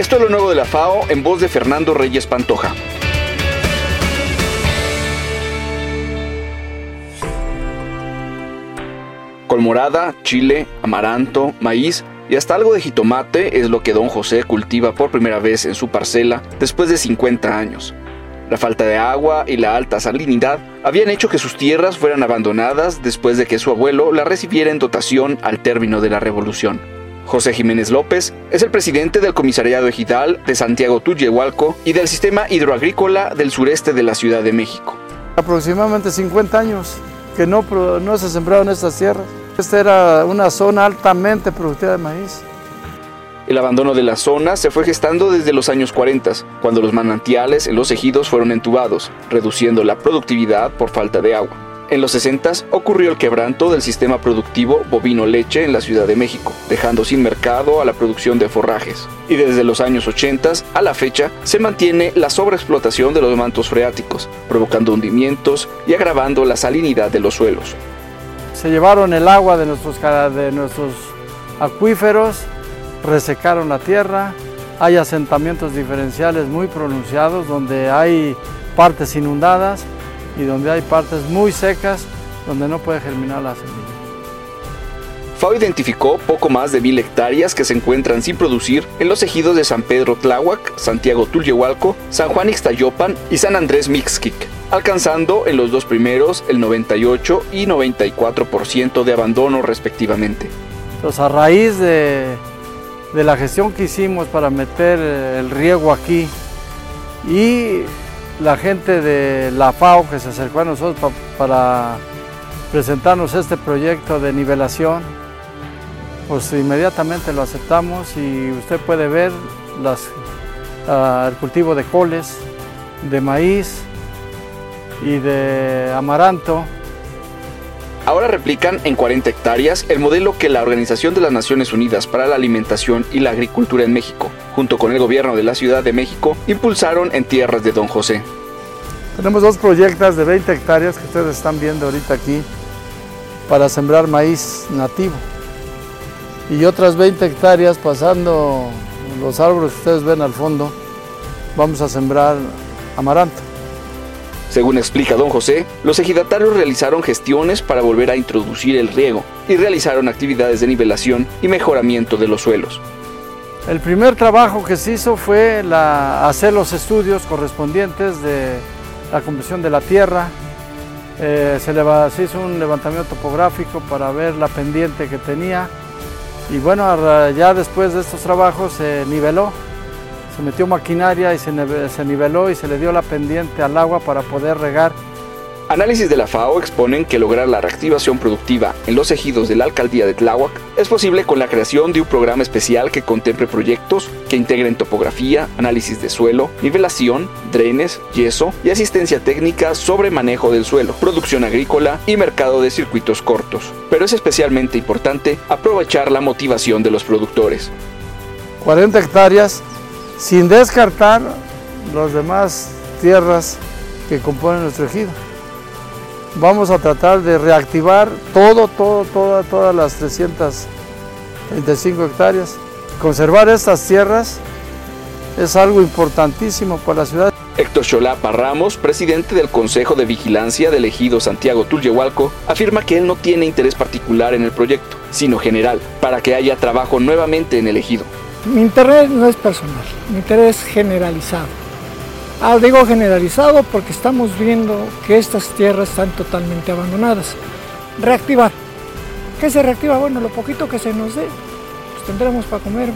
Esto es lo nuevo de la FAO en voz de Fernando Reyes Pantoja. Colmorada, chile, amaranto, maíz y hasta algo de jitomate es lo que don José cultiva por primera vez en su parcela después de 50 años. La falta de agua y la alta salinidad habían hecho que sus tierras fueran abandonadas después de que su abuelo la recibiera en dotación al término de la revolución. José Jiménez López es el presidente del Comisariado Ejidal de Santiago Tuyehualco y del Sistema Hidroagrícola del sureste de la Ciudad de México. Aproximadamente 50 años que no, no se sembraron estas tierras. Esta era una zona altamente productiva de maíz. El abandono de la zona se fue gestando desde los años 40, cuando los manantiales en los ejidos fueron entubados, reduciendo la productividad por falta de agua. En los 60 ocurrió el quebranto del sistema productivo bovino-leche en la Ciudad de México, dejando sin mercado a la producción de forrajes. Y desde los años 80 a la fecha se mantiene la sobreexplotación de los mantos freáticos, provocando hundimientos y agravando la salinidad de los suelos. Se llevaron el agua de nuestros, de nuestros acuíferos, resecaron la tierra, hay asentamientos diferenciales muy pronunciados donde hay partes inundadas y donde hay partes muy secas donde no puede germinar la semilla. FAO identificó poco más de mil hectáreas que se encuentran sin producir en los ejidos de San Pedro Tláhuac, Santiago Tulyehualco, San Juan Ixtayopan y San Andrés Mixquic, alcanzando en los dos primeros el 98 y 94% de abandono respectivamente. Pues a raíz de, la gestión que hicimos para meter el riego aquí y la gente de la FAO que se acercó a nosotros para presentarnos este proyecto de nivelación, pues inmediatamente lo aceptamos y usted puede ver ah, el cultivo de coles, de maíz y de amaranto. Ahora replican en 40 hectáreas el modelo que la Organización de las Naciones Unidas para la Alimentación y la Agricultura en México, junto con el gobierno de la Ciudad de México, impulsaron en tierras de Don José. Tenemos dos proyectos de 20 hectáreas que ustedes están viendo ahorita aquí para sembrar maíz nativo y otras 20 hectáreas pasando los árboles que ustedes ven al fondo, vamos a sembrar amaranto. Según explica don José, los ejidatarios realizaron gestiones para volver a introducir el riego y realizaron actividades de nivelación y mejoramiento de los suelos. El primer trabajo que se hizo fue hacer los estudios correspondientes de la compresión de la tierra. Eh, se, se hizo un levantamiento topográfico para ver la pendiente que tenía y bueno, ya después de estos trabajos se niveló, se metió maquinaria y se, niveló y se le dio la pendiente al agua para poder regar Análisis de la FAO exponen que lograr la reactivación productiva en los ejidos de la alcaldía de Tláhuac es posible con la creación de un programa especial que contemple proyectos que integren topografía, análisis de suelo, nivelación, drenes, yeso y asistencia técnica sobre manejo del suelo, producción agrícola y mercado de circuitos cortos. Pero es especialmente importante aprovechar la motivación de los productores. 40 hectáreas sin descartar las demás tierras que componen nuestro ejido vamos a tratar de reactivar todo, todo, toda, todas las 335 hectáreas. Conservar estas tierras es algo importantísimo para la ciudad. Héctor Cholapa Ramos, presidente del Consejo de Vigilancia del Ejido Santiago Tulyehualco, afirma que él no tiene interés particular en el proyecto, sino general, para que haya trabajo nuevamente en el ejido. Mi interés no es personal, mi interés es generalizado. Ah, digo generalizado porque estamos viendo que estas tierras están totalmente abandonadas. Reactivar. ¿Qué se reactiva? Bueno, lo poquito que se nos dé, pues tendremos para comer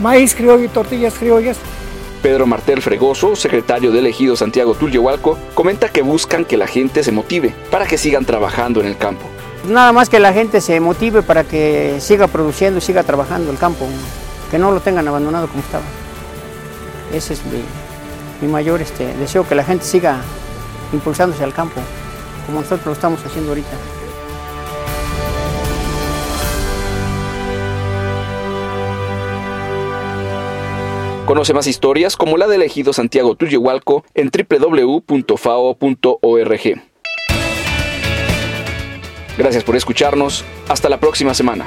maíz criollo y tortillas criollas. Pedro Martel Fregoso, secretario del ejido Santiago Tulyehualco, comenta que buscan que la gente se motive para que sigan trabajando en el campo. Nada más que la gente se motive para que siga produciendo y siga trabajando el campo, que no lo tengan abandonado como estaba. Ese es mi, mi mayor este, deseo que la gente siga impulsándose al campo, como nosotros lo estamos haciendo ahorita. Conoce más historias como la del ejido Santiago Tuyehualco en www.fao.org. Gracias por escucharnos. Hasta la próxima semana.